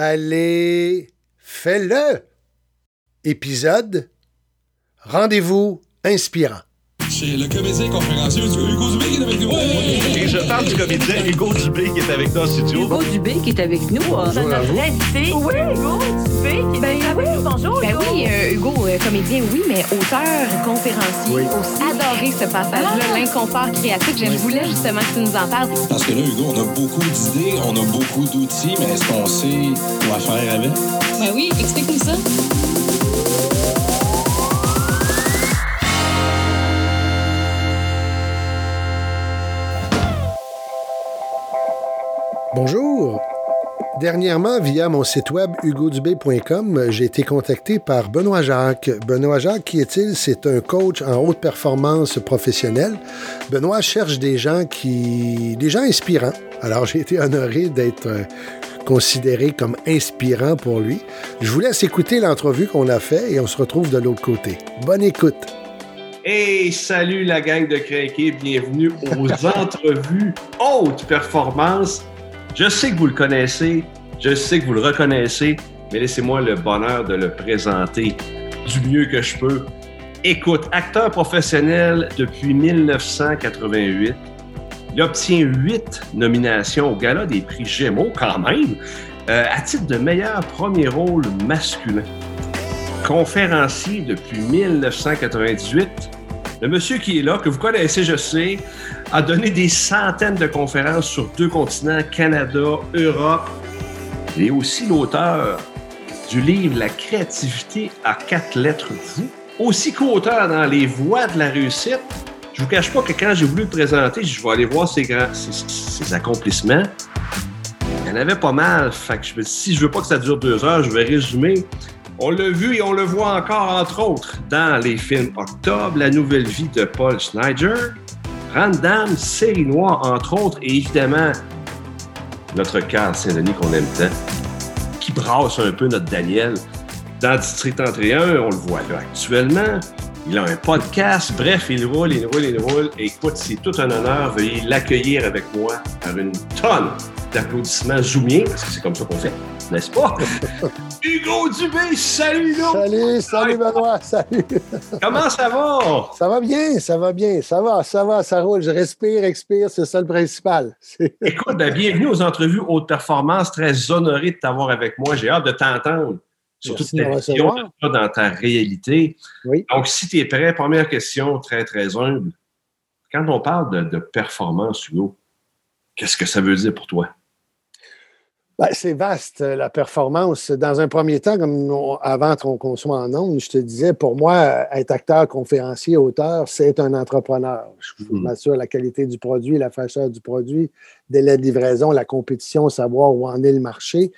Allez, fais-le! Épisode Rendez-vous inspirant. C'est le comédien conférencier Hugo Dubé qui est avec nous. Et je parle du comédien Hugo Dubé qui est avec nous en studio. Hugo Dubé qui est avec nous. euh, Bonjour à vous. invité. Oui, Hugo Dubé qui est Ben avec oui. nous. Bonjour, Ben Hugo. oui, euh, Hugo, euh, comédien, oui, mais auteur, conférencier Oui. aussi. Adoré ce passage-là, Ah. l'inconfort créatif. Je voulais justement que tu nous en parles. Parce que là, Hugo, on a beaucoup d'idées, on a beaucoup d'outils, mais est-ce qu'on sait quoi faire avec? Ben oui, explique-nous ça. Bonjour. Dernièrement, via mon site web hugodubé.com, j'ai été contacté par Benoît Jacques. Benoît Jacques, qui est-il? C'est un coach en haute performance professionnelle. Benoît cherche des gens qui, des gens inspirants. Alors, j'ai été honoré d'être euh, considéré comme inspirant pour lui. Je vous laisse écouter l'entrevue qu'on a fait et on se retrouve de l'autre côté. Bonne écoute. Hey, salut la gang de Crinqué, bienvenue aux entrevues haute performance. Je sais que vous le connaissez, je sais que vous le reconnaissez, mais laissez-moi le bonheur de le présenter du mieux que je peux. Écoute, acteur professionnel depuis 1988, il obtient huit nominations au Gala des prix Gémeaux quand même, euh, à titre de meilleur premier rôle masculin. Conférencier depuis 1998, le monsieur qui est là, que vous connaissez, je sais, a donné des centaines de conférences sur deux continents, Canada, Europe. Il est aussi l'auteur du livre La créativité à quatre lettres vous. Aussi qu'auteur dans Les voies de la réussite. Je vous cache pas que quand j'ai voulu le présenter, je vais aller voir ses, grands, ses, accomplissements. Il y en avait pas mal. Fait que je me dis, si je veux pas que ça dure deux heures, je vais résumer. On l'a vu et on le voit encore, entre autres, dans les films Octobre, La nouvelle vie de Paul Schneider, Random, Série Noire, entre autres, et évidemment, notre Carl Saint-Denis qu'on aime tant, qui brasse un peu notre Daniel. Dans District 31, on le voit là actuellement. Il a un podcast. Bref, il roule, il roule, il roule. Et écoute, c'est tout un honneur. Veuillez l'accueillir avec moi par une tonne d'applaudissements zoomiens, parce que c'est comme ça qu'on fait, n'est-ce pas? Hugo Dubé, salut Hugo! Salut, salut Benoît, salut. Comment ça va? Ça va bien, ça va bien, ça va, ça va, ça roule. Je respire, expire, c'est ça le principal. Écoute, ben, bienvenue aux entrevues haute performance. Très honoré de t'avoir avec moi. J'ai hâte de t'entendre sur Merci toute de ta vision dans ta réalité. Oui. Donc, si tu es prêt, première question très, très humble. Quand on parle de, de performance, Hugo, qu'est-ce que ça veut dire pour toi? Ben, c'est vaste, euh, la performance. Dans un premier temps, comme on- avant qu'on soit en ondes, je te disais, pour moi, euh, être acteur, conférencier, auteur, c'est un entrepreneur. Je Mhm. m'assure la qualité du produit, la fraîcheur du produit, délai de livraison, la compétition, savoir où en est le marché.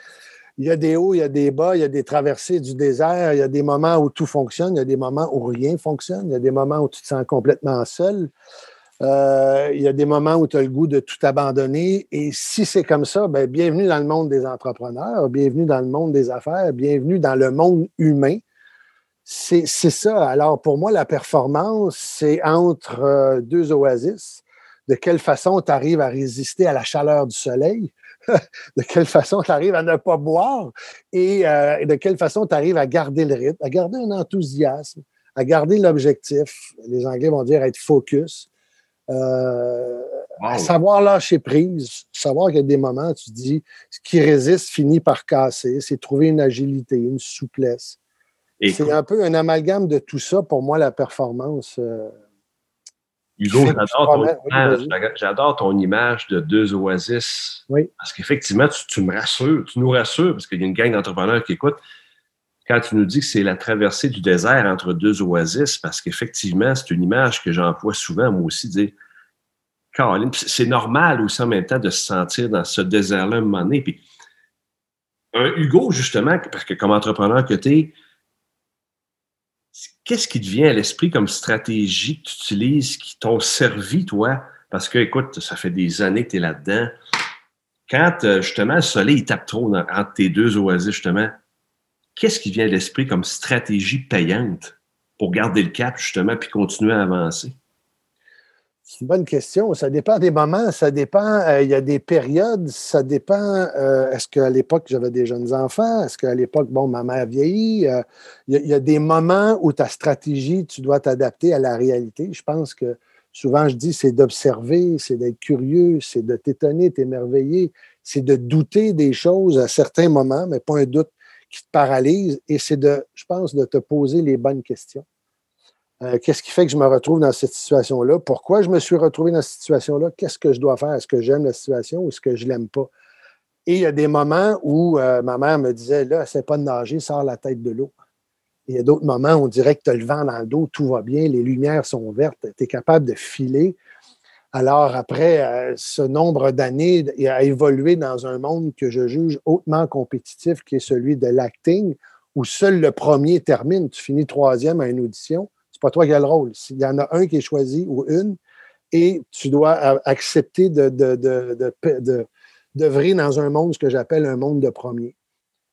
Il y a des hauts, il y a des bas, il y a des traversées du désert, il y a des moments où tout fonctionne, il y a des moments où rien fonctionne, il y a des moments où tu te sens complètement seul. Euh, il y a des moments où tu as le goût de tout abandonner. Et si c'est comme ça, ben, bienvenue dans le monde des entrepreneurs, bienvenue dans le monde des affaires, bienvenue dans le monde humain. C'est ça. Alors, pour moi, la performance, c'est entre euh, deux oasis. De quelle façon tu arrives à résister à la chaleur du soleil? de quelle façon tu arrives à ne pas boire? Et euh, de quelle façon tu arrives à garder le rythme, à garder un enthousiasme, à garder l'objectif? Les Anglais vont dire être focus. Euh, à savoir lâcher prise, savoir qu'il y a des moments, tu te dis, ce qui résiste finit par casser, c'est trouver une agilité, une souplesse. C'est un peu un amalgame de tout ça pour moi, la performance. euh, Hugo, j'adore ton, oui, image, ton de deux oasis. Oui. Parce qu'effectivement, tu, tu me rassures, tu nous rassures, parce qu'il y a une gang d'entrepreneurs qui écoutent. Quand tu nous dis que c'est la traversée du désert entre deux oasis, parce qu'effectivement, c'est une image que j'emploie souvent, moi aussi, dire Caroline, c'est normal aussi en même temps de se sentir dans ce désert-là un moment donné. Puis un Hugo, justement, parce que comme entrepreneur que tu es, qu'est-ce qui te vient à l'esprit comme stratégie que tu utilises qui t'ont servi, toi? Parce que, écoute, ça fait des années que tu es là-dedans. Quand, euh, justement, le soleil il tape trop dans- entre tes deux oasis, justement, qu'est-ce qui vient à l'esprit comme stratégie payante pour garder le cap, justement, puis continuer à avancer? C'est une bonne question. Ça dépend des moments, ça dépend. euh, il y a des périodes, ça dépend. euh, Est-ce qu'à l'époque, j'avais des jeunes enfants? Est-ce qu'à l'époque, bon, ma mère vieillit? Euh, il, y a, il y a des moments où ta stratégie, tu dois t'adapter à la réalité. Je pense que souvent, je dis, c'est d'observer, c'est d'être curieux, c'est de t'étonner, t'émerveiller, c'est de douter des choses à certains moments, mais pas un doute qui te paralyse. Et c'est de, je pense, de te poser les bonnes questions. Euh, Qu'est-ce qui fait que je me retrouve dans cette situation-là? Pourquoi je me suis retrouvé dans cette situation-là? Qu'est-ce que je dois faire? Est-ce que j'aime la situation ou est-ce que je ne l'aime pas? Et il y a des moments où euh, ma mère me disait, là, c'est pas de nager, sors la tête de l'eau. Il y a d'autres moments où on dirait que tu as le vent dans le dos, tout va bien, les lumières sont vertes, tu es capable de filer. Alors, après euh, ce nombre d'années à évoluer dans un monde que je juge hautement compétitif, qui est celui de l'acting, où seul le premier termine, tu finis troisième à une audition, c'est pas toi qui as le rôle. S'il y en a un qui est choisi ou une, et tu dois a- accepter de, de, dans un monde, ce que j'appelle un monde de premier.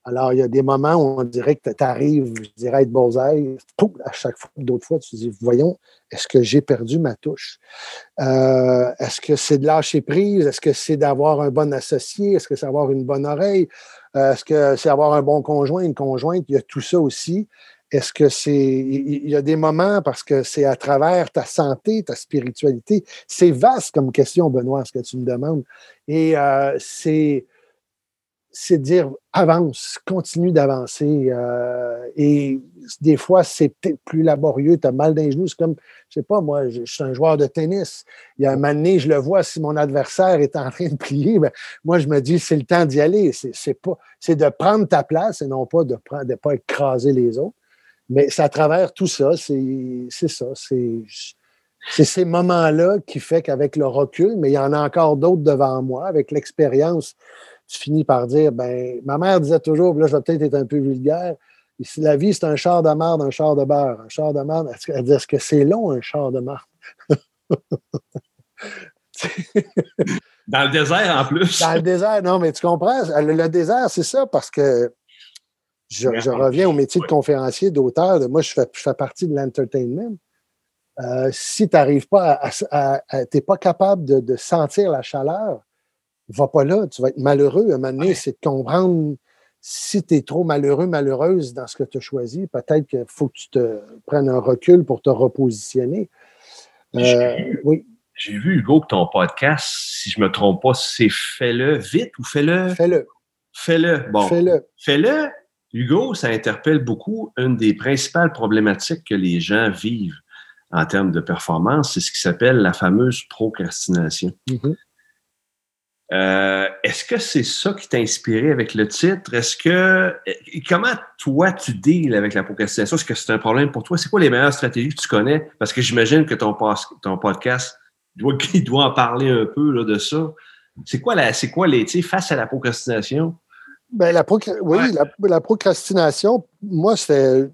Alors, il y a des moments où on dirait que tu arrives, je dirais, être bullseye, pouf, à chaque fois. D'autres fois, tu te dis, voyons, est-ce que j'ai perdu ma touche? Euh, est-ce que c'est de lâcher prise? Est-ce que c'est d'avoir un bon associé? Est-ce que c'est avoir une bonne oreille? Euh, est-ce que c'est avoir un bon conjoint, une conjointe? Il y a tout ça aussi. Est-ce que c'est. Il il y a des moments parce que c'est à travers ta santé, ta spiritualité. C'est vaste comme question, Benoît, ce que tu me demandes. Et euh, c'est c'est dire avance, continue d'avancer. euh, et des fois, c'est plus laborieux, tu as mal dans les genoux. C'est comme, je sais pas, moi, je, suis un joueur de tennis. Il y a un moment donné, je le vois, si mon adversaire est en train de plier, ben, moi, je me dis, c'est le temps d'y aller. C'est, de prendre ta place et non pas de ne pas écraser les autres. Mais c'est à travers tout ça, c'est, ça. C'est, c'est ces moments-là qui fait qu'avec le recul, mais il y en a encore d'autres devant moi, avec l'expérience, tu finis par dire, ben, ma mère disait toujours, là, je vais peut-être être un peu vulgaire, si la vie, c'est un char de marde, un char de beurre. Un char de marde, elle dit, est-ce que c'est long, un char de marde? Dans le désert, en plus. Dans le désert, non, mais tu comprends, le, le désert, c'est ça, parce que je, je reviens au métier de conférencier, d'auteur. Moi, je fais, je fais partie de l'entertainment. Euh, si tu n'arrives pas à, à- à- t'es pas capable de, de sentir la chaleur, va pas là, tu vas être malheureux. À un moment donné, c'est de comprendre si tu es trop malheureux, malheureuse dans ce que tu as choisi, peut-être qu'il faut que tu te prennes un recul pour te repositionner. Euh, J'ai- oui, J'ai vu, Hugo, que ton podcast, si je me trompe pas, c'est Fais-le vite ou Fais-le? fais-le, Fais-le. Bon. fais-le. Fais-le. Hugo, ça interpelle beaucoup. Une des principales problématiques que les gens vivent en termes de performance, c'est ce qui s'appelle la fameuse procrastination. Mhm. Euh, Est-ce que c'est ça qui t'a inspiré avec le titre? Est-ce que comment toi tu deals avec la procrastination? Est-ce que c'est un problème pour toi? C'est quoi les meilleures stratégies que tu connais? Parce que j'imagine que ton, podcast il doit, il doit en parler un peu là, de ça. C'est quoi la, c'est quoi les, face à la procrastination? Ben, la procra- oui, Ouais. la, la procrastination, moi, c'est,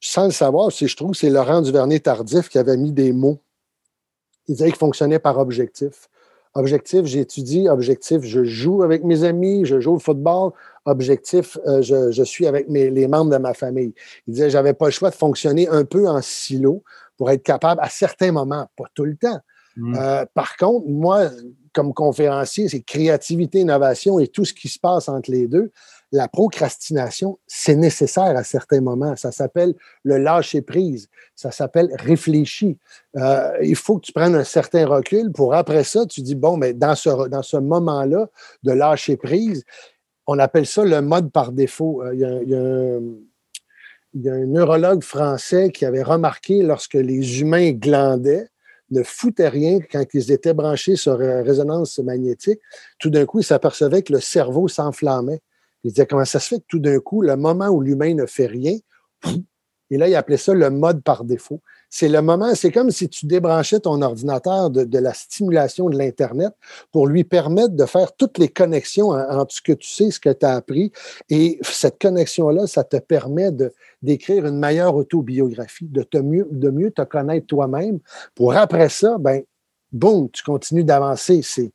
sans le savoir, je trouve que c'est Laurent Duvernay-Tardif qui avait mis des mots. Il disait qu'il fonctionnait par objectif. Objectif, j'étudie. Objectif, je joue avec mes amis, je joue au football. Objectif, euh, je, je suis avec mes, les membres de ma famille. Il disait, j'avais pas le choix de fonctionner un peu en silo pour être capable, à certains moments, pas tout le temps, euh, par contre, moi, comme conférencier, c'est créativité, innovation et tout ce qui se passe entre les deux. La procrastination, c'est nécessaire à certains moments. Ça s'appelle le lâcher prise. Ça s'appelle réfléchir. Euh, il faut que tu prennes un certain recul pour après ça, tu dis, bon, mais dans ce, dans ce moment-là de lâcher prise, on appelle ça le mode par défaut. Euh, il y a un neurologue français qui avait remarqué lorsque les humains glandaient, ne foutaient rien quand ils étaient branchés sur euh, résonance magnétique. Tout d'un coup, il s'apercevait que le cerveau s'enflammait. Il disait comment ça se fait que tout d'un coup, le moment où l'humain ne fait rien, et là, il appelait ça le mode par défaut. C'est le moment, c'est comme si tu débranchais ton ordinateur de, la stimulation de l'Internet pour lui permettre de faire toutes les connexions en- entre ce que tu sais, ce que tu as appris. Et cette connexion-là, ça te permet d'écrire une meilleure autobiographie, de, mieux, de mieux te connaître toi-même pour après ça, ben, boum, tu continues d'avancer. Tu,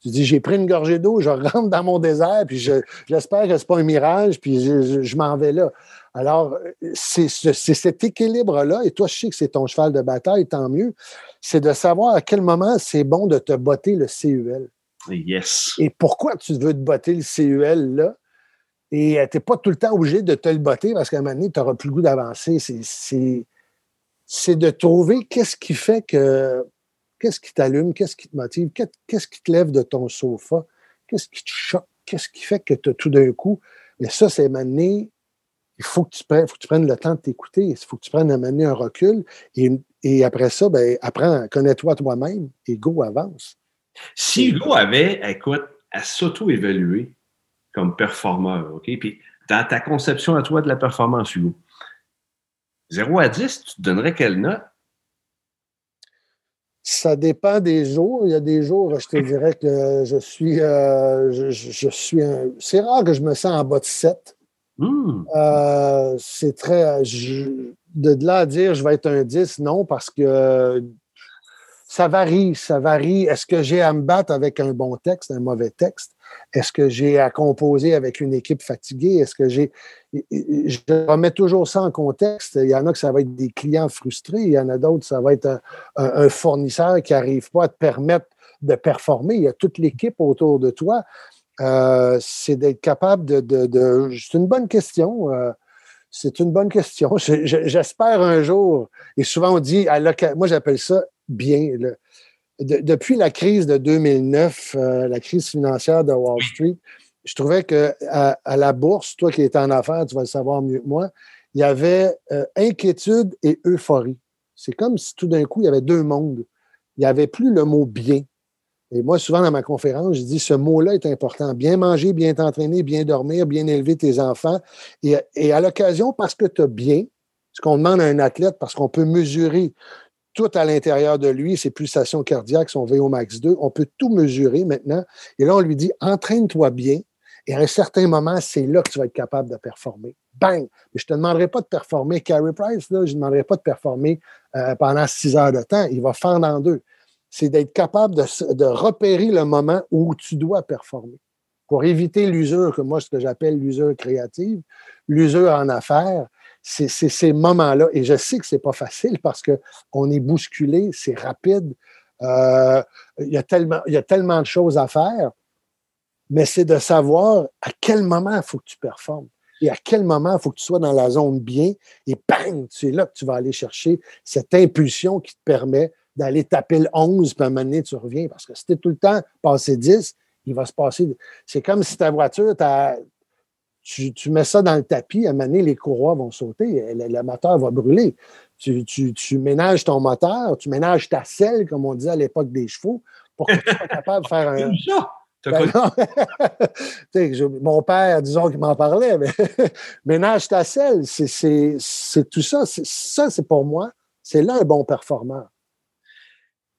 tu dis, j'ai pris une gorgée d'eau, je rentre dans mon désert, puis je, j'espère que ce n'est pas un mirage, puis je, je- je m'en vais là. Alors, c'est, ce- c'est cet équilibre-là, et toi, je sais que c'est ton cheval de bataille, tant mieux, c'est de savoir à quel moment c'est bon de te botter le CUL. Yes. Et pourquoi tu veux te botter le CUL là? Et tu n'es pas tout le temps obligé de te le botter parce qu'à un moment donné, tu n'auras plus le goût d'avancer. C'est de trouver qu'est-ce qui fait que. Qu'est-ce qui t'allume, qu'est-ce qui te motive, qu'est- qu'est-ce qui te lève de ton sofa, qu'est-ce qui te choque, qu'est-ce qui fait que tu tout d'un coup. Mais ça, c'est mener. Il faut que tu prennes, faut que tu prennes le temps de t'écouter. Il faut que tu prennes à mener un recul. Et, et après ça, ben, apprends, connais-toi toi-même et go, avance. Si Hugo avait, écoute, à s'auto-évaluer comme performeur, OK? Puis dans ta conception à toi de la performance, Hugo, 0 à 10, tu te donnerais quelle note? Ça dépend des jours. Il y a des jours, je te dirais que je suis. euh, je, suis un- C'est rare que je me sens en bas de 7. Hmm. Euh, c'est très. je- de là à dire je vais être un 10, non, parce que ça varie. Ça varie. Est-ce que j'ai à me battre avec un bon texte, un mauvais texte? Est-ce que j'ai à composer avec une équipe fatiguée? Est-ce que j'ai. Je remets toujours ça en contexte. Il y en a que ça va être des clients frustrés. Il y en a d'autres, ça va être un, fournisseur qui n'arrive pas à te permettre de performer. Il y a toute l'équipe autour de toi. Euh, c'est d'être capable de. c'est une bonne question. euh, c'est une bonne question. Je- je- J'espère un jour, et souvent on dit, à moi j'appelle ça bien. le- de- depuis la crise de 2009, euh, la crise financière de Wall Street, je trouvais que à, à la bourse, toi qui es en affaires, tu vas le savoir mieux que moi, il y avait euh, inquiétude et euphorie. C'est comme si tout d'un coup, il y avait deux mondes. Il n'y avait plus le mot bien. Et moi, souvent dans ma conférence, je dis ce mot-là est important. Bien manger, bien t'entraîner, bien dormir, bien élever tes enfants. Et, et à l'occasion, parce que tu as bien, ce qu'on demande à un athlète, parce qu'on peut mesurer tout à l'intérieur de lui, ses pulsations cardiaques, son VO max 2, on peut tout mesurer maintenant. Et là, on lui dit entraîne-toi bien. Et à un certain moment, c'est là que tu vas être capable de performer. Bang! Mais je ne te demanderai pas de performer Carey Price, là, je ne demanderai pas de performer euh, pendant six heures de temps. Il va faire en deux. C'est d'être capable de, de repérer le moment où tu dois performer. Pour éviter l'usure, que moi, ce que j'appelle l'usure créative, l'usure en affaires, c'est ces moments-là. Et je sais que c'est pas facile parce qu'on est bousculé, c'est rapide. euh, il, y a tellement, y a tellement de choses à faire, mais c'est de savoir à quel moment il faut que tu performes et à quel moment il faut que tu sois dans la zone bien et bang, c'est là que tu vas aller chercher cette impulsion qui te permet d'aller taper le 11, puis à un moment donné, tu reviens. Parce que si tu es tout le temps passé 10, il va se passer. C'est comme si ta voiture, t'as- tu, tu mets ça dans le tapis, à un moment donné, les courroies vont sauter, le, moteur va brûler. Tu, tu- tu ménages ton moteur, tu ménages ta selle, comme on disait à l'époque des chevaux, pour que tu sois capable de faire un. Ben je- mon père, disons qu'il m'en parlait, mais ménage ta selle, c'est- tout ça. C'est- Ça, c'est pour moi, c'est là un bon performeur.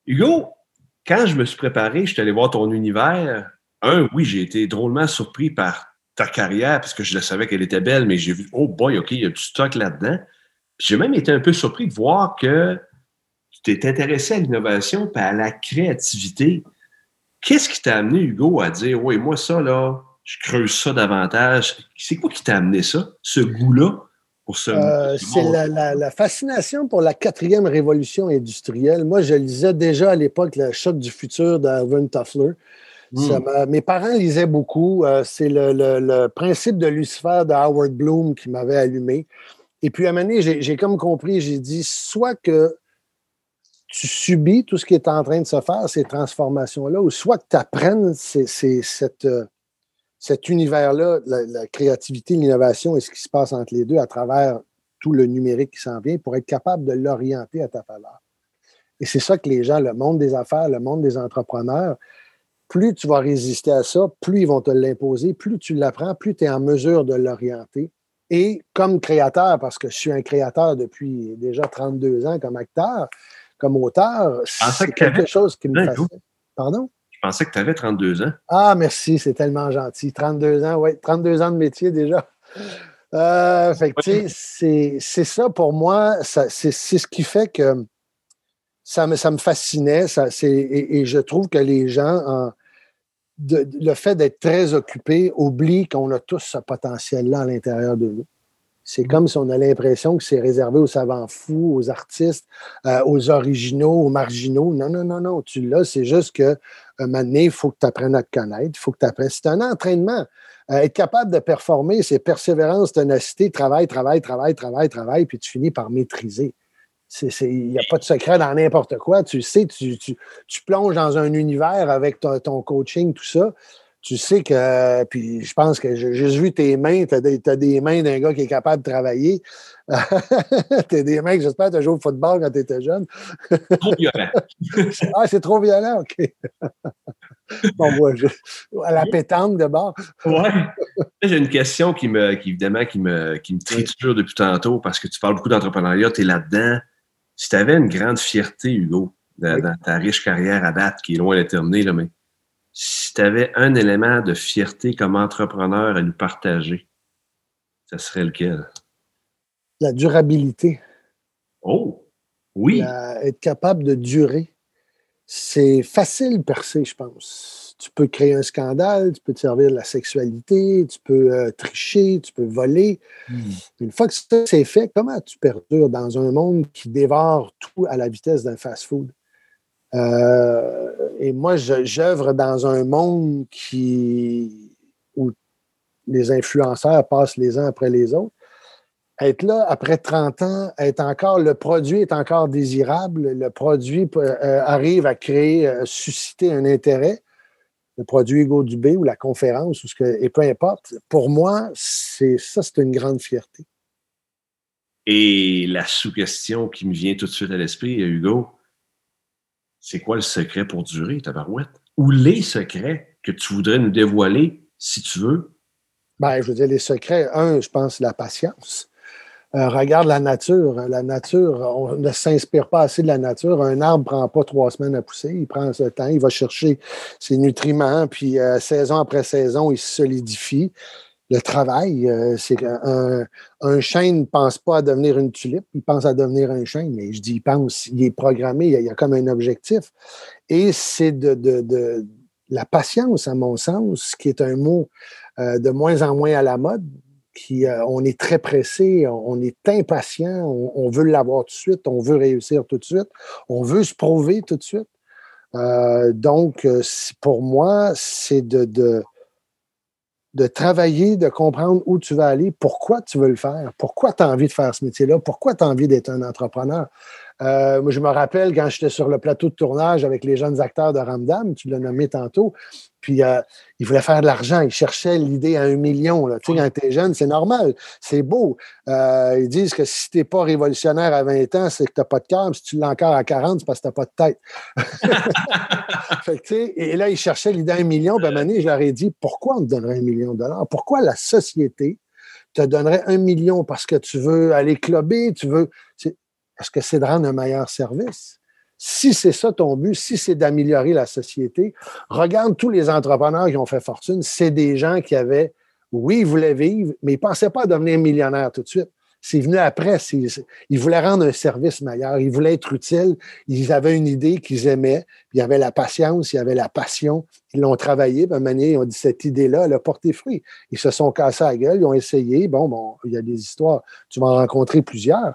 Hugo, quand je me suis préparé, je suis allé voir ton univers. Un, oui, j'ai été drôlement surpris par ta carrière parce que je le savais qu'elle était belle, mais j'ai vu, oh boy, OK, il y a du stock là-dedans. J'ai même été un peu surpris de voir que tu t'es intéressé à l'innovation et à la créativité. Qu'est-ce qui t'a amené, Hugo, à dire, oui, moi, ça, là, je creuse ça davantage? C'est quoi qui t'a amené ça, ce goût-là ce, Euh, ce c'est la- la fascination pour la quatrième révolution industrielle. Moi, je lisais déjà à l'époque le choc du futur d'Alvin Toffler. Ça Hmm. mes parents lisaient beaucoup. Euh, c'est le, le- le principe de Lucifer de Howard Bloom qui m'avait allumé. Et puis, à un moment donné, j'ai j'ai comme compris, j'ai dit, soit que tu subis tout ce qui est en train de se faire, ces transformations-là, ou soit que tu apprennes ces- ces- cette, euh, cet univers-là, la, la créativité, l'innovation et ce qui se passe entre les deux à travers tout le numérique qui s'en vient pour être capable de l'orienter à ta faveur. Et c'est ça que les gens, le monde des affaires, le monde des entrepreneurs, plus tu vas résister à ça, plus ils vont te l'imposer, plus tu l'apprends, plus tu es en mesure de l'orienter. Et comme créateur, parce que je suis un créateur depuis déjà 32 ans comme acteur, comme auteur, c'est que quelque chose qui me fascine. Pardon? Je pensais que tu avais 32 ans. Ah, merci, c'est tellement gentil. 32 ans, oui, 32 ans de métier déjà. Euh, fait que, tu sais, c'est- c'est ça pour moi, ça- c'est c'est ce qui fait que ça me, ça me fascinait. Ça, c'est, et, et je trouve que les gens, en, de- de- le fait d'être très occupé, oublient qu'on a tous ce potentiel-là à l'intérieur de nous. C'est comme si on a l'impression que c'est réservé aux savants fous, aux artistes, euh, aux originaux, aux marginaux. Non, non, non, non. Tu l'as, c'est juste que un moment donné, il faut que tu apprennes à te connaître. Il faut que tu apprennes. C'est un entraînement. Euh, être capable de performer, c'est persévérance, ténacité, travail, travail, travail, travail, travail, puis tu finis par maîtriser. Il n'y a pas de secret dans n'importe quoi. Tu sais, tu, tu, tu plonges dans un univers avec ton, ton coaching, tout ça. Tu sais que, puis je pense que j'ai juste vu tes mains, tu as, des- des mains d'un gars qui est capable de travailler. tu as des mains que j'espère que tu as joué au football quand tu étais jeune. Trop violent. Ah, c'est trop violent, OK. bon, moi, je- à la pétanque de bord. Ouais. J'ai une question qui me, qui, évidemment, qui me, qui me triture depuis tantôt parce que tu parles beaucoup d'entrepreneuriat, tu es là-dedans. Si tu avais une grande fierté, Hugo, dans, ta riche carrière à date, qui est loin d'être terminée, là, mais si tu avais un élément de fierté comme entrepreneur à nous partager, ça serait lequel? La durabilité. Oh! Oui! La- être capable de durer. C'est facile percer, je pense. Tu peux créer un scandale, tu peux te servir de la sexualité, tu peux euh, tricher, tu peux voler. Une fois que ça c'est fait, comment tu perdures dans un monde qui dévore tout à la vitesse d'un fast-food? Euh, et moi, j'œuvre dans un monde qui, où les influenceurs passent les uns après les autres. Être là après 30 ans, être encore, le produit est encore désirable, le produit euh, arrive à créer, euh, susciter un intérêt, le produit Hugo Dubé ou la conférence, ou ce que, et peu importe. Pour moi, c'est ça, c'est une grande fierté. Et la sous-question qui me vient tout de suite à l'esprit, Hugo, c'est quoi le secret pour durer, ta barouette? Ou les secrets que tu voudrais nous dévoiler, si tu veux? Ben, je veux dire, les secrets, un, je pense, la patience. Euh, regarde la nature. La nature, on ne s'inspire pas assez de la nature. Un arbre ne prend pas trois semaines à pousser. Il prend ce temps, il va chercher ses nutriments, puis euh, saison après saison, il se solidifie. Le travail, euh, c'est un chêne ne pense pas à devenir une tulipe, il pense à devenir un chêne, mais je dis il pense, il est programmé, il y a, il comme un objectif. Et c'est de, la patience, à mon sens, qui est un mot de moins en moins à la mode, euh, on est très pressé, on, est impatient, on, veut l'avoir tout de suite, on veut réussir tout de suite, on veut se prouver tout de suite. Euh, donc, euh, pour moi, c'est de, de, de travailler, de comprendre où tu vas aller, pourquoi tu veux le faire, pourquoi tu as envie de faire ce métier-là, pourquoi tu as envie d'être un entrepreneur. Euh, moi, je me rappelle quand j'étais sur le plateau de tournage avec les jeunes acteurs de Ramdam, tu l'as nommé tantôt, puis euh, ils voulaient faire de l'argent, ils cherchaient l'idée à un million. Là. Tu sais, quand tu es jeune, c'est normal, c'est beau. Euh, ils disent que si tu n'es pas révolutionnaire à 20 ans, c'est que tu n'as pas de cœur, si tu l'as encore à 40, c'est parce que tu n'as pas de tête. Fait que, tu sais, et là, ils cherchaient l'idée à un million, puis à un moment donné, je leur ai dit pourquoi on te donnerait un million de dollars? Pourquoi la société te donnerait un million parce que tu veux aller clubber, tu veux. Est-ce que c'est de rendre un meilleur service? Si c'est ça ton but, si c'est d'améliorer la société, regarde tous les entrepreneurs qui ont fait fortune, c'est des gens qui avaient, oui, ils voulaient vivre, mais ils ne pensaient pas à devenir millionnaires tout de suite. C'est venu après. Ils voulaient rendre un service meilleur, ils voulaient être utiles, ils avaient une idée qu'ils aimaient, puis il y avait la patience, il y avait la passion. Ils l'ont travaillé, puis à ils ont dit cette idée-là, elle a porté fruit. Ils se sont cassés la gueule, ils ont essayé. Bon, bon, il y a des histoires, tu vas en rencontrer plusieurs.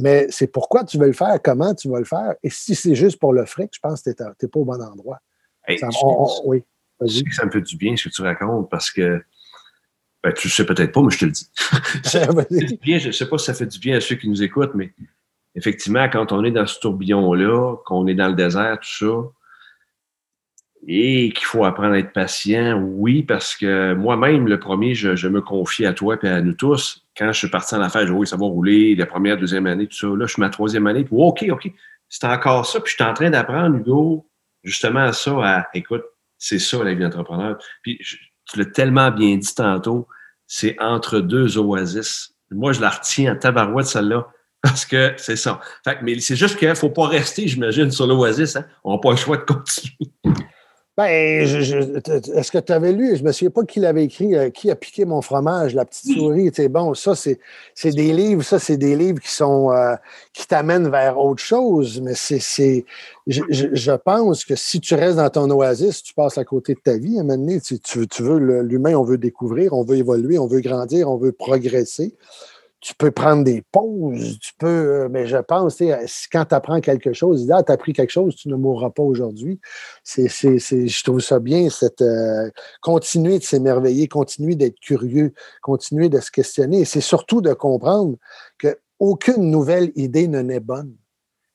Mais c'est pourquoi tu veux le faire, comment tu vas le faire. Et si c'est juste pour le fric, je pense que tu n'es pas au bon endroit. Hey, Ça- je- on- on- oui, je sais que ça me fait du bien ce que tu racontes parce que ben, tu ne sais peut-être pas, mais je te le dis. Ça fait Vas-y. du bien, je ne sais pas si ça fait du bien à ceux qui nous écoutent, mais effectivement, quand on est dans ce tourbillon-là, qu'on est dans le désert, tout ça, et qu'il faut apprendre à être patient, oui, parce que moi-même, le premier, je, je me confie à toi et à nous tous. Quand je suis parti en affaires, je oui, ça va rouler, la première, deuxième année, tout ça. Là, je suis ma troisième année, puis OK, OK, c'est encore ça. Puis je suis en train d'apprendre, Hugo, justement ça, à écoute, c'est ça la vie d'entrepreneur. Puis tu l'as tellement bien dit tantôt, c'est entre deux oasis. Moi, je la retiens en tabarouette, celle-là, parce que c'est ça. Fait mais c'est juste qu'il ne faut pas rester, j'imagine, sur l'oasis. Hein? On n'a pas le choix de continuer. Ben, je- je- t- est-ce que tu avais lu, je me souviens pas qui l'avait écrit, euh, qui a piqué mon fromage, la petite souris. C'est bon, ça, c'est c'est des livres, ça, c'est des livres qui sont euh, qui t'amènent vers autre chose. Mais c'est. c'est- Je, pense que si tu restes dans ton oasis, tu passes à côté de ta vie. À un moment donné, tu, tu veux, tu veux le- l'humain, on veut découvrir, on veut évoluer, on veut grandir, on veut progresser. Tu peux prendre des pauses, tu peux, euh, mais je pense, sais, quand tu apprends quelque chose, tu as appris quelque chose, tu ne mourras pas aujourd'hui. C'est- je trouve ça bien, cette, euh, continuer de s'émerveiller, continuer d'être curieux, continuer de se questionner. Et c'est surtout de comprendre qu'aucune nouvelle idée ne n'est bonne.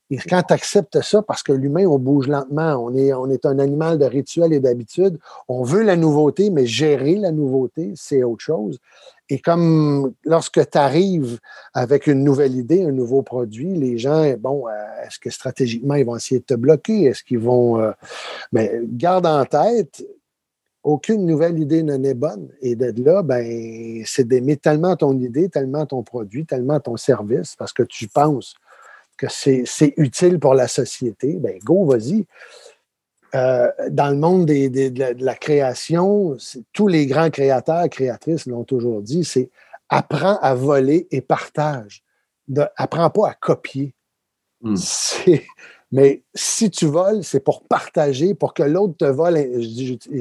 Et quand tu acceptes ça, parce que l'humain, on bouge lentement, on est, on est un animal de rituel et d'habitude, on veut la nouveauté, mais gérer la nouveauté, c'est autre chose. Et comme lorsque tu arrives avec une nouvelle idée, un nouveau produit, les gens, bon, euh, est-ce que stratégiquement, ils vont essayer de te bloquer? Est-ce qu'ils vont. euh, mais garde en tête, aucune nouvelle idée ne n'est bonne. Et de là, ben, c'est d'aimer tellement ton idée, tellement ton produit, tellement ton service, parce que tu penses que c'est c'est utile pour la société. Ben, go, vas-y. Euh, dans le monde des- des- de, la, de la création, tous les grands créateurs, créatrices l'ont toujours dit, c'est apprends à voler et partage. De, apprends pas à copier. Hmm. Mais si tu voles, c'est pour partager, pour que l'autre te vole.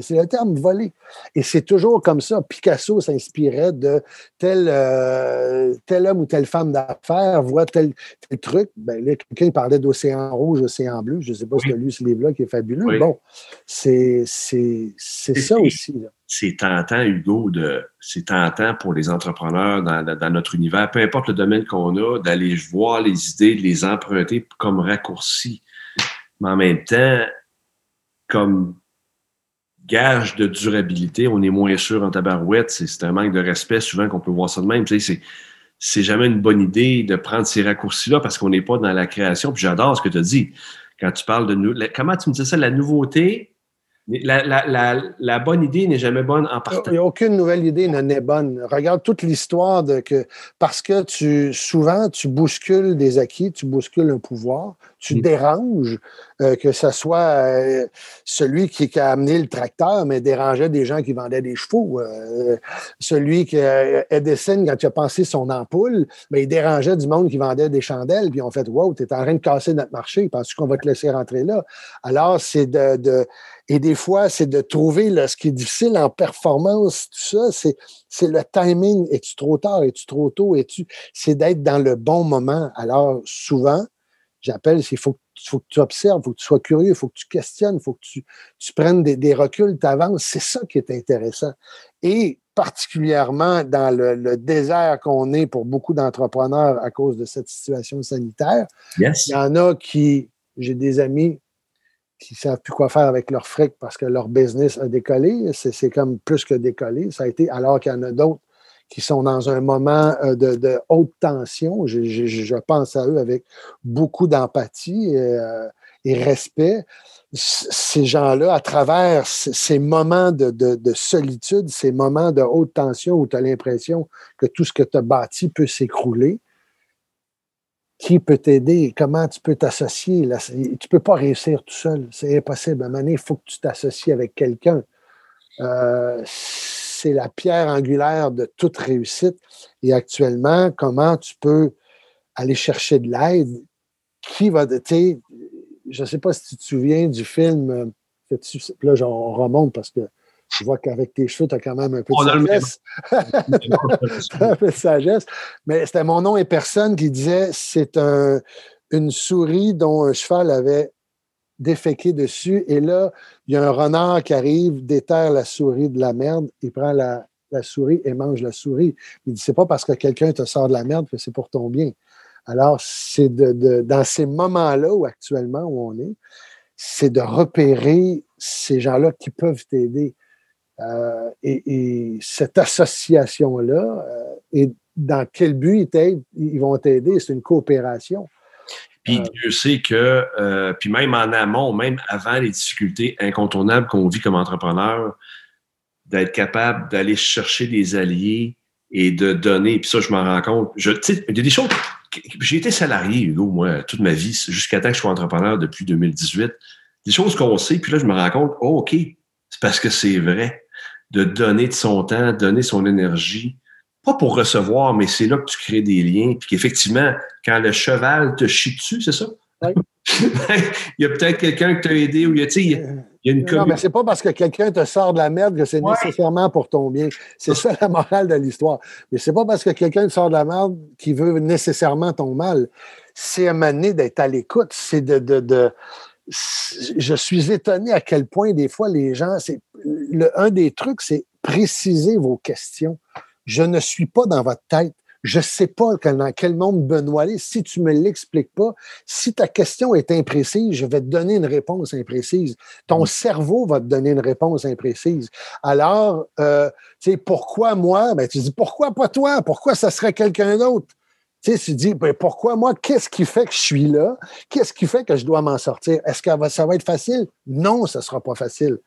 C'est le terme voler. Et c'est toujours comme ça. Picasso s'inspirait de tel, euh, tel homme ou telle femme d'affaires voit tel, tel truc. Ben, là, quelqu'un parlait d'océan rouge, océan bleu. Je ne sais pas si tu as lu ce livre-là qui est fabuleux. Oui. Bon, c'est ça aussi. c'est tentant, Hugo, de c'est tentant pour les entrepreneurs dans, dans- dans notre univers, peu importe le domaine qu'on a, d'aller voir les idées, de les emprunter comme raccourci. Mais en même temps, comme gage de durabilité, on est moins sûr en tabarouette. C'est un manque de respect souvent qu'on peut voir ça de même. Tu sais, c'est jamais une bonne idée de prendre ces raccourcis-là parce qu'on n'est pas dans la création. Puis j'adore ce que tu as dit. Quand tu parles de comment tu me disais ça, la nouveauté, la, la, la, la bonne idée n'est jamais bonne en partant. Aucune nouvelle idée ne n'est bonne. Regarde toute l'histoire de que parce que tu souvent tu bouscules des acquis, tu bouscules un pouvoir, tu Mm. déranges, euh, que ce soit euh, celui qui, qui a amené le tracteur, mais dérangeait des gens qui vendaient des chevaux. euh, celui qui Edison, quand il a pensé son ampoule, mais il dérangeait du monde qui vendait des chandelles, puis on fait Wow, tu es en train de casser notre marché, penses-tu qu'on va te laisser rentrer là? Alors, c'est de, de et des fois, c'est de trouver là, ce qui est difficile en performance, tout ça, c'est, c'est le timing. Es-tu trop tard? Es-tu trop tôt? Es-tu... C'est d'être dans le bon moment. Alors, souvent, j'appelle, il faut, faut que tu observes, il faut que tu sois curieux, il faut que tu questionnes, il faut que tu, tu prennes des, des reculs, tu avances. C'est ça qui est intéressant. Et particulièrement dans le, le désert qu'on est pour beaucoup d'entrepreneurs à cause de cette situation sanitaire, Yes. il y en a qui, j'ai des amis qui ne savent plus quoi faire avec leur fric parce que leur business a décollé. C'est comme plus que décollé. Ça a été, alors qu'il y en a d'autres qui sont dans un moment euh, de, haute tension. Je, pense à eux avec beaucoup d'empathie et, euh, respect. Ces gens-là, à travers ces moments de, de- de solitude, ces moments de haute tension où tu as l'impression que tout ce que tu as bâti peut s'écrouler, qui peut t'aider, comment tu peux t'associer. Tu ne peux pas réussir tout seul, c'est impossible. À un moment donné, il faut que tu t'associes avec quelqu'un. Euh, c'est la pierre angulaire de toute réussite. Et actuellement, comment tu peux aller chercher de l'aide? Qui va, je ne sais pas si tu te souviens du film, euh, là, on remonte parce que je vois qu'avec tes cheveux, tu as quand même un peu On de sagesse. un peu de sagesse. Mais c'était mon nom et personne qui disait c'est un, une souris dont un cheval avait déféqué dessus. Et là, il y a un renard qui arrive, déterre la souris de la merde, il prend la, la souris et mange la souris. Il dit c'est pas parce que quelqu'un te sort de la merde que c'est pour ton bien. Alors, c'est de, de- dans ces moments-là où actuellement où on est, c'est de repérer ces gens-là qui peuvent t'aider. Euh, et, et cette association-là, euh, et dans quel but ils, t'aident- ils vont t'aider? C'est une coopération. Puis Euh, Dieu sait que, euh, puis même en amont, même avant les difficultés incontournables qu'on vit comme entrepreneur, d'être capable d'aller chercher des alliés et de donner. Puis ça, je m'en rends compte. Je, tu sais, il y a des choses. J'ai été salarié, Hugo, moi, toute ma vie, jusqu'à temps que je sois entrepreneur depuis 2018. des choses qu'on sait, puis là, je me rends compte, oh, OK, c'est parce que c'est vrai de donner de son temps, donner son énergie, pas pour recevoir, mais c'est là que tu crées des liens, puis qu'effectivement, quand le cheval te chie dessus, c'est ça? Oui. il y a peut-être quelqu'un qui t'a aidé ou il y a, il y a- il y a une Non, mais c'est pas parce que quelqu'un te sort de la merde que c'est Ouais. nécessairement pour ton bien. C'est ça la morale de l'histoire. Mais c'est pas parce que quelqu'un te sort de la merde qu'il veut nécessairement ton mal. C'est à d'être à l'écoute. C'est de, de, Je suis étonné à quel point des fois les gens. C'est le un des trucs, c'est préciser vos questions. Je ne suis pas dans votre tête. Je sais pas dans quel monde Benoît est. Si tu me l'expliques pas, si ta question est imprécise, je vais te donner une réponse imprécise ton cerveau va te donner une réponse imprécise. Alors, euh, tu sais, pourquoi moi? Ben, tu dis, pourquoi pas toi? Pourquoi ça serait quelqu'un d'autre? Tu sais, tu dis, ben, pourquoi moi? Qu'est-ce qui fait que je suis là? Qu'est-ce qui fait que je dois m'en sortir? Est-ce que ça va être facile? Non, ça sera pas facile.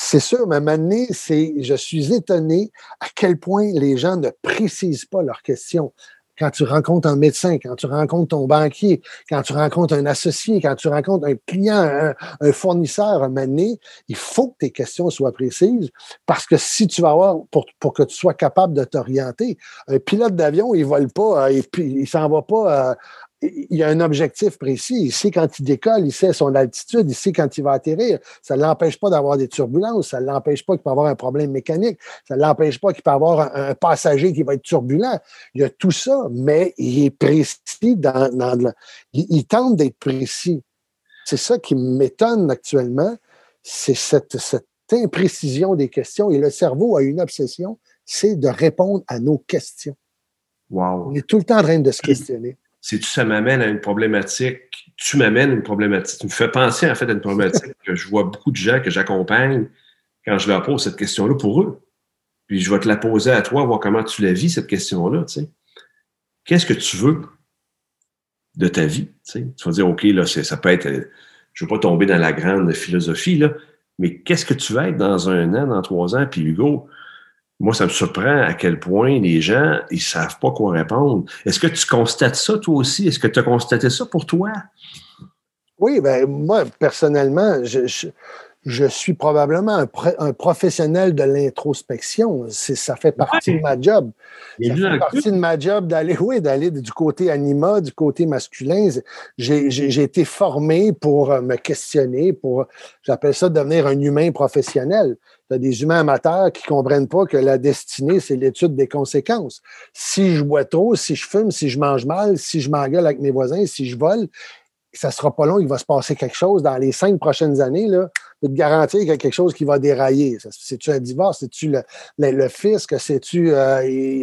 C'est sûr, mais maintenant, c'est, je suis étonné à quel point les gens ne précisent pas leurs questions. Quand tu rencontres un médecin, quand tu rencontres ton banquier, quand tu rencontres un associé, quand tu rencontres un client, un, fournisseur, un mané, il faut que tes questions soient précises parce que si tu vas avoir, pour, que tu sois capable de t'orienter, un pilote d'avion, il vole pas, euh, et puis il s'en va pas. Il y a un objectif précis. Il sait quand il décolle, il sait son altitude, il sait quand il va atterrir. Ça ne l'empêche pas d'avoir des turbulences, ça ne l'empêche pas qu'il peut avoir un problème mécanique, ça ne l'empêche pas qu'il peut avoir un, un passager qui va être turbulent. Il y a tout ça, mais il est précis dans, dans le- il, il tente d'être précis. C'est ça qui m'étonne actuellement, c'est cette, cette imprécision des questions. Et le cerveau a une obsession, c'est de répondre à nos questions. Wow. On est tout le temps en train de se questionner. C'est-tu, ça m'amène à une problématique. Tu m'amènes à une problématique. Tu me fais penser, en fait, à une problématique que je vois beaucoup de gens que j'accompagne quand je leur pose cette question-là pour eux. Puis je vais te la poser à toi, voir comment tu la vis, cette question-là. Qu'est-ce que tu veux de ta vie, tu vas dire, OK, là, c'est- ça peut être, je veux pas tomber dans la grande philosophie, mais qu'est-ce que tu vas être dans un an, dans trois ans? Puis Hugo, moi, ça me surprend à quel point les gens, ils savent pas quoi répondre. Est-ce que tu constates ça, toi aussi? Est-ce que tu as constaté ça pour toi? Oui, ben moi, personnellement, je, je, je suis probablement un, pr- un professionnel de l'introspection. Ça fait partie de ma job. Ça fait partie de ma job d'aller, oui, d'aller du côté anima, du côté masculin. J'ai été formé pour euh, me questionner, pour, j'appelle ça devenir un humain professionnel. Tu as des humains amateurs qui comprennent pas que la destinée, c'est l'étude des conséquences. Si je bois trop, si je fume, si je mange mal, si je m'engueule avec mes voisins, si je vole, ça sera pas long, il va se passer quelque chose dans les cinq prochaines années. Là, te garantir qu'il y a quelque chose qui va dérailler. C'est-tu un divorce? C'est-tu le, le, le fisc? C'est-tu euh,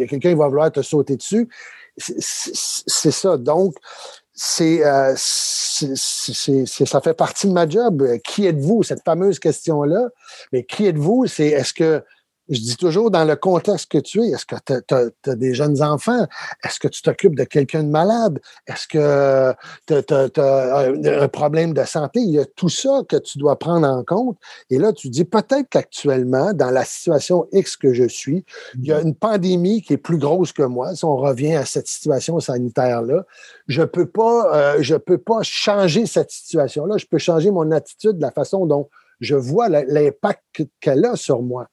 quelqu'un qui va vouloir te sauter dessus? C'est- ça. Donc, c'est, euh, c'est- ça fait partie de ma job. Qui êtes-vous? Cette fameuse question-là. Mais qui êtes-vous? C'est est-ce que je dis toujours dans le contexte que tu es, est-ce que tu as, des jeunes enfants? Est-ce que tu t'occupes de quelqu'un de malade? Est-ce que tu as, un problème de santé? Il y a tout ça que tu dois prendre en compte. Et là, tu dis peut-être qu'actuellement, dans la situation X que je suis, il y a une pandémie qui est plus grosse que moi. Si on revient à cette situation sanitaire-là, je ne peux, pas, euh, je peux pas changer cette situation-là. Je peux changer mon attitude, la façon dont je vois l'impact qu'elle a sur moi.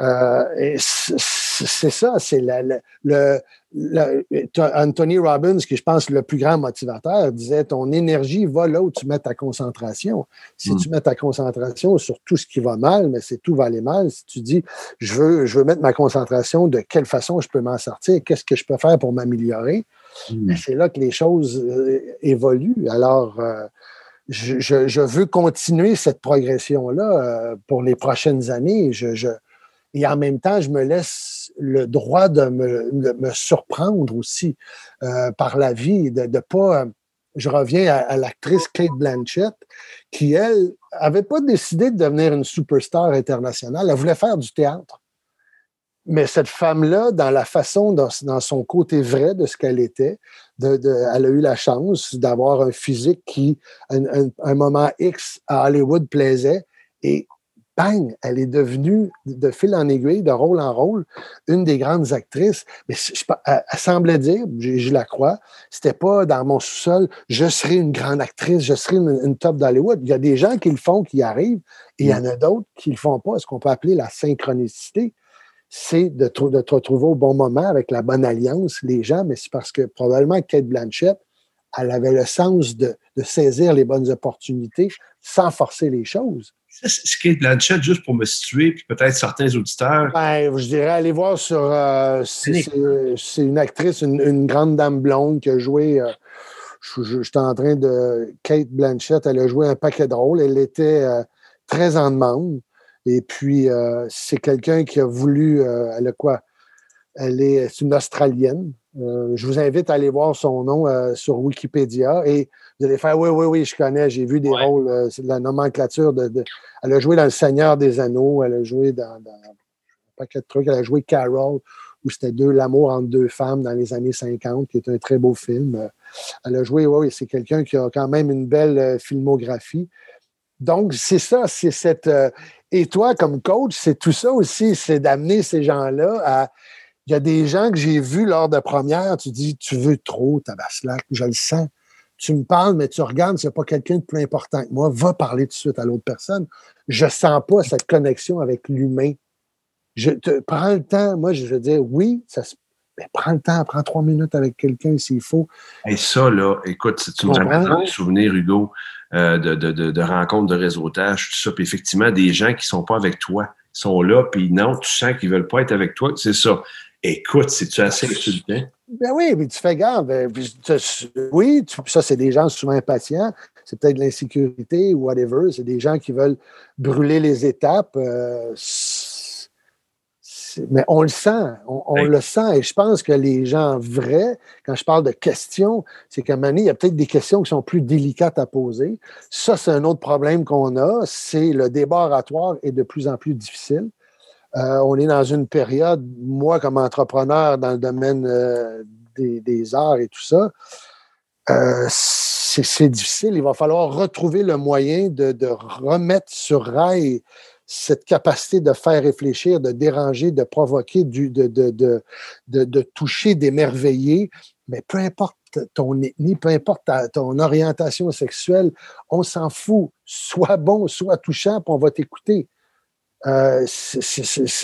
Euh, c'est ça, c'est le, le, Anthony Robbins, qui je pense le plus grand motivateur, disait ton énergie va là où tu mets ta concentration. Si mm. tu mets ta concentration sur tout ce qui va mal, mais c'est tout va aller mal. Si tu dis je veux, je veux mettre ma concentration de quelle façon je peux m'en sortir, qu'est-ce que je peux faire pour m'améliorer, mm. c'est là que les choses euh, évoluent. Alors, euh, je, je, je, veux continuer cette progression-là pour les prochaines années. Je, je, et en même temps, je me laisse le droit de me, surprendre aussi euh, par la vie, de ne pas. Je reviens à, l'actrice Kate Blanchett, qui, elle, n'avait pas décidé de devenir une superstar internationale. Elle voulait faire du théâtre. Mais cette femme-là, dans la façon, dans, son côté vrai de ce qu'elle était, elle a eu la chance d'avoir un physique qui, à un, un moment X à Hollywood, plaisait. Et bang, elle est devenue, de fil en aiguille, de rôle en rôle, une des grandes actrices. Mais elle, semblait dire, je, la crois, c'était pas dans mon sous-sol, je serai une grande actrice, je serai une, top d'Hollywood. Il y a des gens qui le font, qui arrivent, et il y en a d'autres qui le font pas. Ce qu'on peut appeler la synchronicité, c'est de, te retrouver au bon moment avec la bonne alliance, les gens, mais c'est parce que probablement Kate Blanchett, elle avait le sens de saisir les bonnes opportunités sans forcer les choses. Ce qui est Blanchett, juste pour me situer, puis peut-être certains auditeurs. Ben, je dirais aller voir sur. Euh, c'est une actrice, une, grande dame blonde qui a joué. Euh, je, suis en train de. Kate Blanchett, elle a joué un paquet de rôles. Elle était euh, très en demande. Et puis, c'est quelqu'un qui a voulu. elle a quoi? Elle est, une Australienne. je vous invite à aller voir son nom sur Wikipédia. Et vous allez faire oui, oui, oui, je connais, j'ai vu des rôles, euh, c'est de la nomenclature de, Elle a joué dans Le Seigneur des Anneaux, elle a joué dans, dans un paquet de trucs, elle a joué Carol, où c'était deux l'amour entre deux femmes dans les années 50, qui est un très beau film. Elle a joué, oui, c'est quelqu'un qui a quand même une belle euh, filmographie. Donc, c'est ça, c'est cette. Euh, et toi, comme coach, c'est tout ça aussi, c'est d'amener ces gens-là à. Il y a des gens que j'ai vus lors de première, tu dis, tu veux trop, Tabaslac, je le sens tu me parles, mais tu regardes, c'est pas quelqu'un de plus important que moi, va parler tout de suite à l'autre personne. Je sens pas cette connexion avec l'humain. Je te prends le temps, moi, je veux dire, oui, ça se mais prends le temps, prends trois minutes avec quelqu'un s'il faut. Et ça, là, écoute, tu me rappelles un souvenir, Hugo, euh, de, de, de, rencontres, de réseautage, tout ça. Puis effectivement, des gens qui sont pas avec toi, sont là, puis non, tu sens qu'ils veulent pas être avec toi, c'est ça. Écoute, c'est-tu assez insultant? Ben oui, mais tu fais garde. Ben, oui, ça, c'est des gens souvent impatients. C'est peut-être de l'insécurité ou whatever. C'est des gens qui veulent brûler les étapes. Euh, mais on le sent. On, le sent. Et je pense que les gens vrais, quand je parle de questions, c'est qu'à un moment donné, il y a peut-être des questions qui sont plus délicates à poser. Ça, c'est un autre problème qu'on a. C'est le débat oratoire est de plus en plus difficile. Euh, on est dans une période, moi comme entrepreneur dans le domaine euh, des, arts et tout ça, euh, c'est difficile. Il va falloir retrouver le moyen de, remettre sur rail cette capacité de faire réfléchir, de déranger, de provoquer, de, toucher, d'émerveiller. Mais peu importe ton ethnie, peu importe ton orientation sexuelle, on s'en fout. Soit bon, soit touchant, puis on va t'écouter. Euh,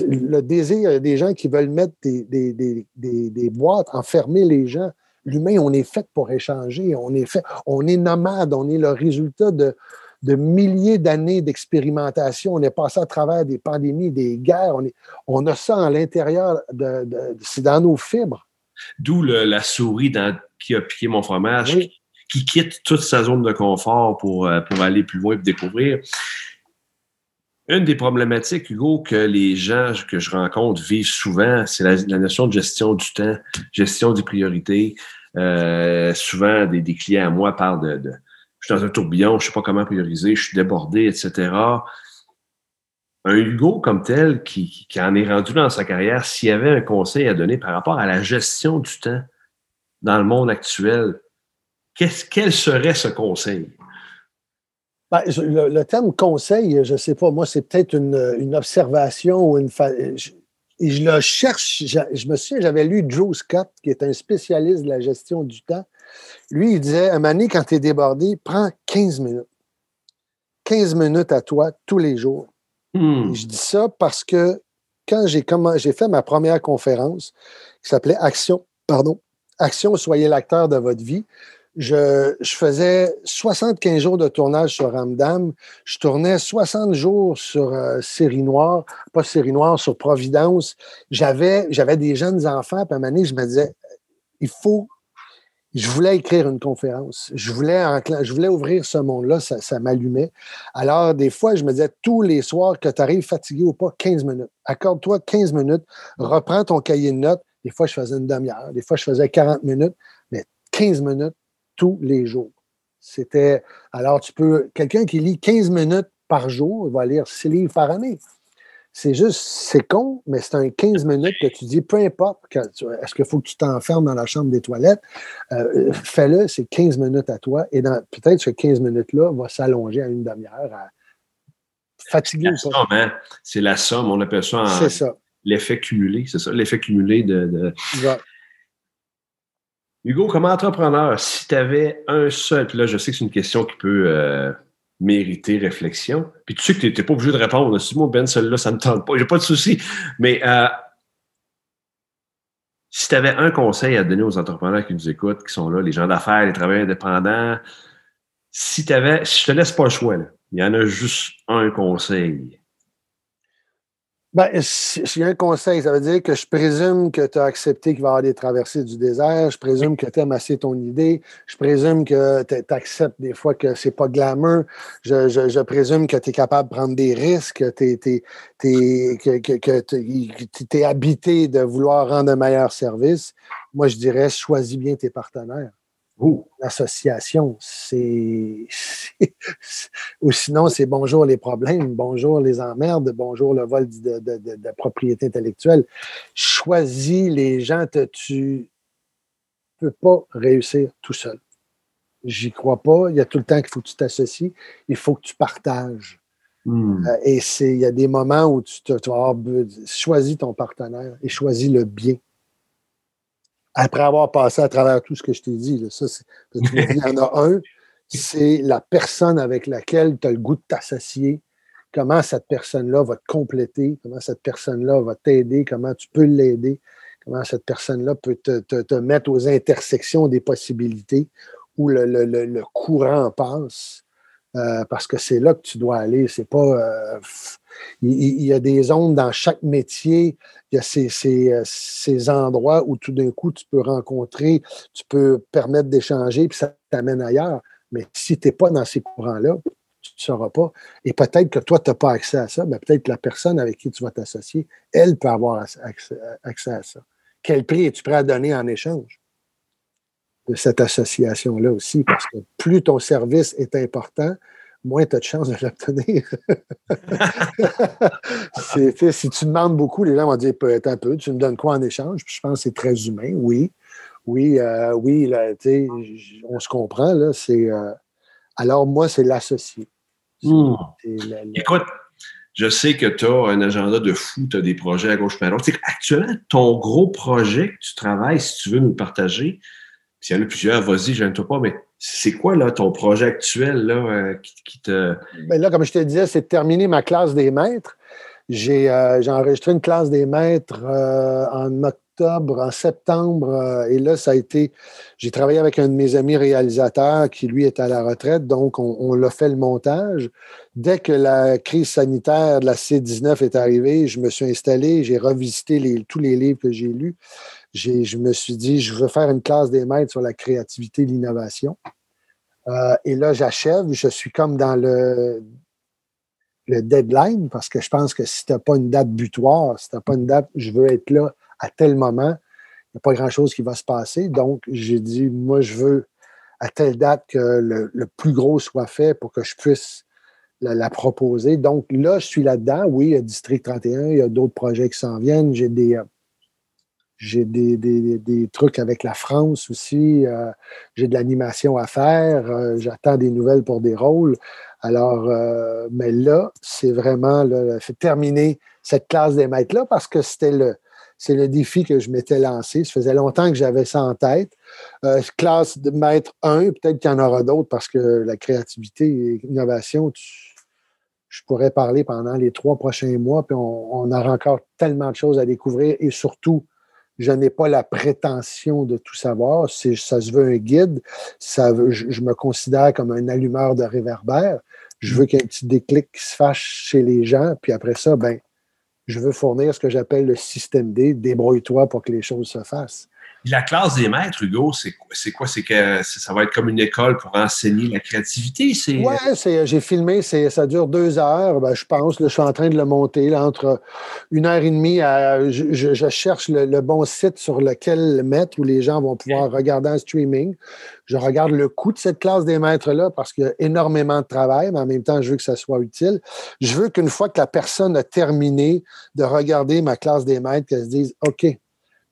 le désir des gens qui veulent mettre des, boîtes, enfermer les gens. L'humain, on est fait pour échanger, on est fait, on est nomade, on est le résultat de, milliers d'années d'expérimentation. On est passé à travers des pandémies, des guerres. On, est, on a ça à l'intérieur, de, c'est dans nos fibres. D'où la souris qui a piqué mon fromage, qui, quitte toute sa zone de confort pour, euh, pour aller plus loin et découvrir. Une des problématiques, Hugo, que les gens que je rencontre vivent souvent, c'est la, notion de gestion du temps, gestion des priorités. Euh, souvent, des, clients à moi parlent de, je suis dans un tourbillon, je ne sais pas comment prioriser, je suis débordé, etc. Un Hugo comme tel qui, qui en est rendu dans sa carrière, s'il y avait un conseil à donner par rapport à la gestion du temps dans le monde actuel, qu'est-ce, quel serait ce conseil? Ben, le, terme conseil, je ne sais pas, moi, c'est peut-être une, observation ou une. Je, je le cherche. Je, me souviens, j'avais lu Drew Scott, qui est un spécialiste de la gestion du temps. Lui, il disait moment quand tu es débordé, prends 15 minutes. 15 minutes à toi tous les jours. Hmm. Je dis ça parce que quand j'ai fait ma première conférence qui s'appelait Action, pardon, Action, soyez l'acteur de votre vie, je, faisais 75 jours de tournage sur Ramdam. Je tournais 60 jours sur euh, Série Noire, pas Série Noire, sur Providence. J'avais, j'avais des jeunes enfants, à un je me disais, il faut. Je voulais écrire une conférence. Je voulais, je voulais ouvrir ce monde-là, ça, ça m'allumait. Alors, des fois, je me disais, tous les soirs, que tu arrives fatigué ou pas, 15 minutes. Accorde-toi 15 minutes, reprends ton cahier de notes. Des fois, je faisais une demi-heure, des fois, je faisais 40 minutes, mais 15 minutes, tous les jours. C'était. Alors, tu peux. Quelqu'un qui lit 15 minutes par jour, il va lire 6 livres par année. C'est juste, c'est con, mais c'est un 15 minutes que tu dis, peu importe, est-ce qu'il faut que tu t'enfermes dans la chambre des toilettes, euh, fais-le, c'est 15 minutes à toi, et peut-être ce 15 minutes-là va s'allonger à une demi-heure, à fatigué la ou pas. somme, hein? C'est la somme, on appelle ça en- C'est ça. l'effet cumulé, c'est ça, l'effet cumulé de, de- Ouais. Hugo, comme entrepreneur, si tu avais un seul, puis là, je sais que c'est une question qui peut euh, mériter réflexion, puis tu sais que tu n'es pas obligé de répondre. Si moi, Ben, celle-là, ça ne tente pas, j'ai pas de souci. Mais euh, si tu avais un conseil à donner aux entrepreneurs qui nous écoutent, qui sont là, les gens d'affaires, les travailleurs indépendants, si tu avais, si je te laisse pas le choix, il y en a juste un conseil. Ben, a un conseil, ça veut dire que je présume que tu as accepté qu'il va y avoir des traversées du désert, je présume que tu aimes assez ton idée, je présume que tu acceptes des fois que c'est pas glamour, je, présume que tu es capable de prendre des risques, que tu es, habité de vouloir rendre un meilleur service. Moi, je dirais, choisis bien tes partenaires. Oh, L'association, c'est. Ou sinon, c'est bonjour les problèmes, bonjour les emmerdes, bonjour le vol de, de- de- de propriété intellectuelle. Choisis les gens, te- tu ne peux pas réussir tout seul. J'y crois pas. Il y a tout le temps qu'il faut que tu t'associes. Il faut que tu partages. hmm. Euh, Et c'est, il y a des moments où tu, te- tu vas avoir choisis ton partenaire et choisis le bien. Après avoir passé à travers tout ce que je t'ai dit, là, ça, tu dit, il y en a un, c'est la personne avec laquelle tu as le goût de t'associer, comment cette personne-là va te compléter, comment cette personne-là va t'aider, comment tu peux l'aider, comment cette personne-là peut te, te- te mettre aux intersections des possibilités où le- le- le courant passe? Euh, parce que c'est là que tu dois aller. C'est pas. euh, il y a des zones dans chaque métier. Il y a ces, ces, euh, ces endroits où tout d'un coup tu peux rencontrer, tu peux permettre d'échanger, puis ça t'amène ailleurs. Mais si tu n'es pas dans ces courants-là, tu ne sauras pas. Et peut-être que toi, tu n'as pas accès à ça, mais peut-être que la personne avec qui tu vas t'associer, elle peut avoir accès, accès à ça. Quel prix es-tu prêt à donner en échange? De cette association-là aussi, parce que plus ton service est important, moins tu as de chances de l'obtenir. Si tu demandes beaucoup, les gens vont dire peut-être un peu, tu me donnes quoi en échange? Puis je pense que c'est très humain, oui. Oui, euh, oui, là, on se comprend, là. C'est, euh, alors, moi, c'est l'associé. Hmm. c'est la- la- Écoute, je sais que tu as un agenda de fou, tu as des projets à gauche et à droite. Actuellement, ton gros projet que tu travailles, si tu veux nous partager, s'il y en a plusieurs, vas-y, gêne-toi pas, mais c'est quoi là, ton projet actuel là, euh, qui, te. Ben là, comme je te disais, c'est de terminer ma classe des maîtres. J'ai euh, enregistré une classe des maîtres euh, en octobre, en septembre, et là, ça a été. J'ai travaillé avec un de mes amis réalisateurs qui, lui, est à la retraite, donc on, on l'a fait le montage. Dès que la crise sanitaire de la C-19 est arrivée, je me suis installé, j'ai revisité tous les livres que j'ai lus. Je me suis dit, je veux faire une classe des maîtres sur la créativité et l'innovation. Euh, et là, j'achève. Je suis comme dans le, le deadline parce que je pense que si tu n'as pas une date butoir, si tu n'as pas une date, je veux être là à tel moment, il n'y a pas grand-chose qui va se passer. Donc, j'ai dit, moi, je veux à telle date que le, le plus gros soit fait pour que je puisse la, la proposer. Donc, là, je suis là-dedans. Oui, il y a District 31, il y a d'autres projets qui s'en viennent. J'ai des. euh, j'ai des, des- des trucs avec la France aussi. euh, j'ai de l'animation à faire. euh, J'attends des nouvelles pour des rôles. Alors, euh, mais là, c'est vraiment là, terminer cette classe des maîtres-là parce que c'était le, c'est le défi que je m'étais lancé. Ça faisait longtemps que j'avais ça en tête. Classe de maître 1, peut-être qu'il y en aura d'autres parce que la créativité et l'innovation, je pourrais parler pendant les trois prochains mois, puis on, on aura encore tellement de choses à découvrir et surtout, je n'ai pas la prétention de tout savoir. Ça se veut un guide. Je, me considère comme un allumeur de réverbère. Je veux qu'il y petit déclic se fasse chez les gens. Puis après ça, ben, je veux fournir ce que j'appelle le système D. Débrouille-toi pour que les choses se fassent. La classe des maîtres, Hugo, c'est quoi? C'est quoi? C'est que ça va être comme une école pour enseigner la créativité. C'est, j'ai filmé, ça dure deux heures, ben, je pense. Là, je suis en train de le monter là, entre une heure et demie à. Je, cherche le, le bon site sur lequel le mettre où les gens vont pouvoir regarder en streaming. Je regarde le coût de cette classe des maîtres-là parce qu'il y a énormément de travail, mais en même temps, je veux que ça soit utile. Je veux qu'une fois que la personne a terminé de regarder ma classe des maîtres, qu'elle se dise OK,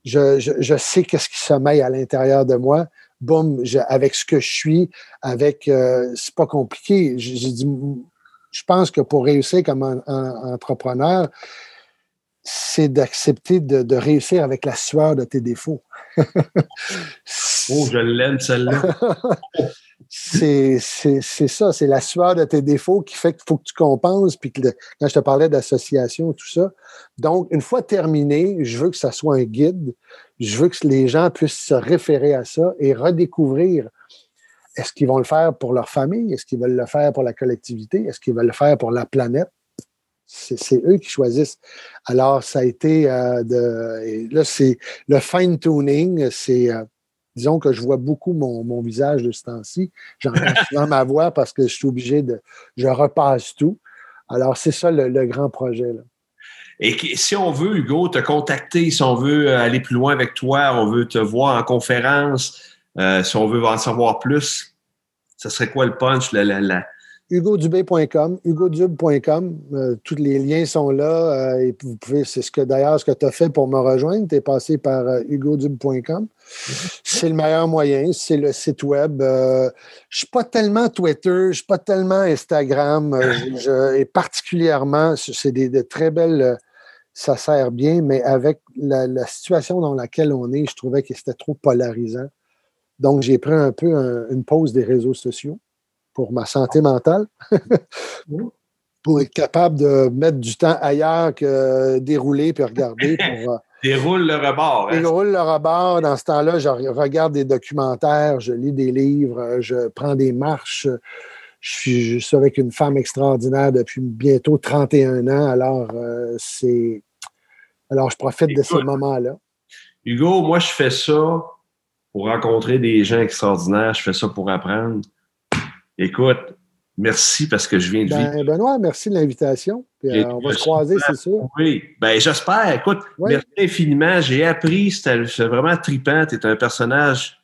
je, je- je sais qu'est-ce qui sommeille à l'intérieur de moi. Boum, avec ce que je suis, avec. euh, c'est pas compliqué. Je pense que pour réussir comme un entrepreneur, c'est d'accepter de, de, réussir avec la sueur de tes défauts. oh, je l'aime, celle-là. c'est ça, c'est la sueur de tes défauts qui fait qu'il faut que tu compenses. Puis que le, quand je te parlais d'association, tout ça. Donc, une fois terminé, je veux que ça soit un guide. Je veux que les gens puissent se référer à ça et redécouvrir est-ce qu'ils vont le faire pour leur famille? Est-ce qu'ils veulent le faire pour la collectivité? Est-ce qu'ils veulent le faire pour la planète? C'est eux qui choisissent. Alors, ça a été euh, de. là, c'est le fine-tuning. C'est. Euh, disons que je vois beaucoup mon, mon visage de ce temps-ci. J'entends souvent ma voix parce que je suis obligé de. Je repasse tout. Alors, c'est ça le, le, grand projet. Là. Et si on veut, Hugo, te contacter, si on veut aller plus loin avec toi, on veut te voir en conférence, euh, si on veut en savoir plus, ce serait quoi le punch? La, la, la... hugodubé.com, hugodub.com, euh, tous les liens sont là. Euh, et vous pouvez, c'est ce que d'ailleurs ce que tu as fait pour me rejoindre. Tu es passé par euh. C'est le meilleur moyen, c'est le site web. Euh, je ne suis pas tellement Twitter, je ne suis pas tellement Instagram. Et particulièrement, c'est des, de très belles ça sert bien, mais avec la, situation dans laquelle on est, je trouvais que c'était trop polarisant. Donc, j'ai pris un peu un, une pause des réseaux sociaux pour ma santé mentale, pour être capable de mettre du temps ailleurs que dérouler puis regarder. Pour, Déroule le rebord. Hein? Déroule le rebord. Dans ce temps-là, je regarde des documentaires, je lis des livres, je prends des marches. Je suis, suis avec une femme extraordinaire depuis bientôt 31 ans. Alors, euh, c'est. Alors, je profite Écoute, de ces moments-là. Hugo, moi, je fais ça pour rencontrer des gens extraordinaires. Je fais ça pour apprendre. Écoute, merci parce que je viens de ben, vivre. Benoît, merci de l'invitation. Euh, on va se croiser, c'est sûr. Oui, ben j'espère. Écoute, oui. merci infiniment. J'ai appris, c'était vraiment trippant. Tu es un personnage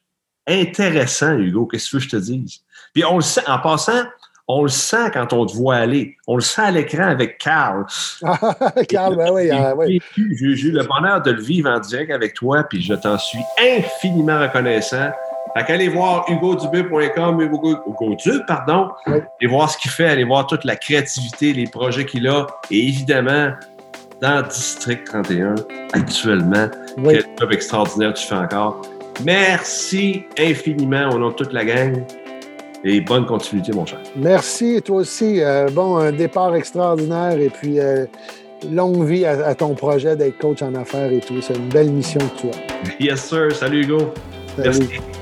intéressant, Hugo. Qu'est-ce que je te dise? Puis on le sent, en passant, on le sent quand on te voit aller. On le sent à l'écran avec Carl. Carl, ben oui. Euh, oui. J'ai eu le bonheur de le vivre en direct avec toi, puis je t'en suis infiniment reconnaissant. Fait qu'allez voir hugodubé.com, Hugo, Hugo Dub, pardon, oui. et voir ce qu'il fait, allez voir toute la créativité, les projets qu'il a, et évidemment, dans District 31, actuellement, oui. quel job extraordinaire tu fais encore. Merci infiniment au nom de toute la gang. Et bonne continuité, mon cher. Merci, et toi aussi. Euh, bon, un départ extraordinaire et puis euh, longue vie à, à ton projet d'être coach en affaires et tout. C'est une belle mission que tu as. Yes, sir. Salut, Hugo. Salut. Merci.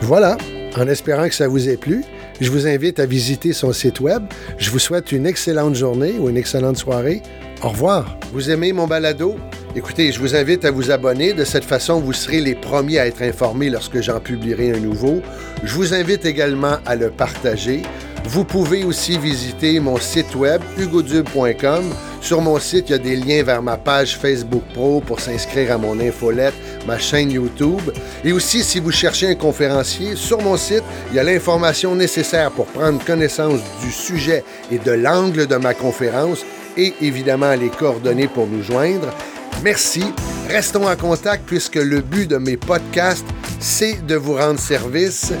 Voilà. En espérant que ça vous ait plu, je vous invite à visiter son site web. Je vous souhaite une excellente journée ou une excellente soirée. Au revoir. Vous aimez mon balado? Écoutez, je vous invite à vous abonner. De cette façon, vous serez les premiers à être informés lorsque j'en publierai un nouveau. Je vous invite également à le partager. Vous pouvez aussi visiter mon site web hugodube.com. Sur mon site, il y a des liens vers ma page Facebook Pro pour s'inscrire à mon infolette, ma chaîne YouTube. Et aussi, si vous cherchez un conférencier, sur mon site, il y a l'information nécessaire pour prendre connaissance du sujet et de l'angle de ma conférence et évidemment les coordonnées pour nous joindre. Merci. Restons en contact puisque le but de mes podcasts, c'est de vous rendre service.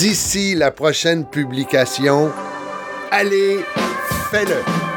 D'ici la prochaine publication, allez, fais-le.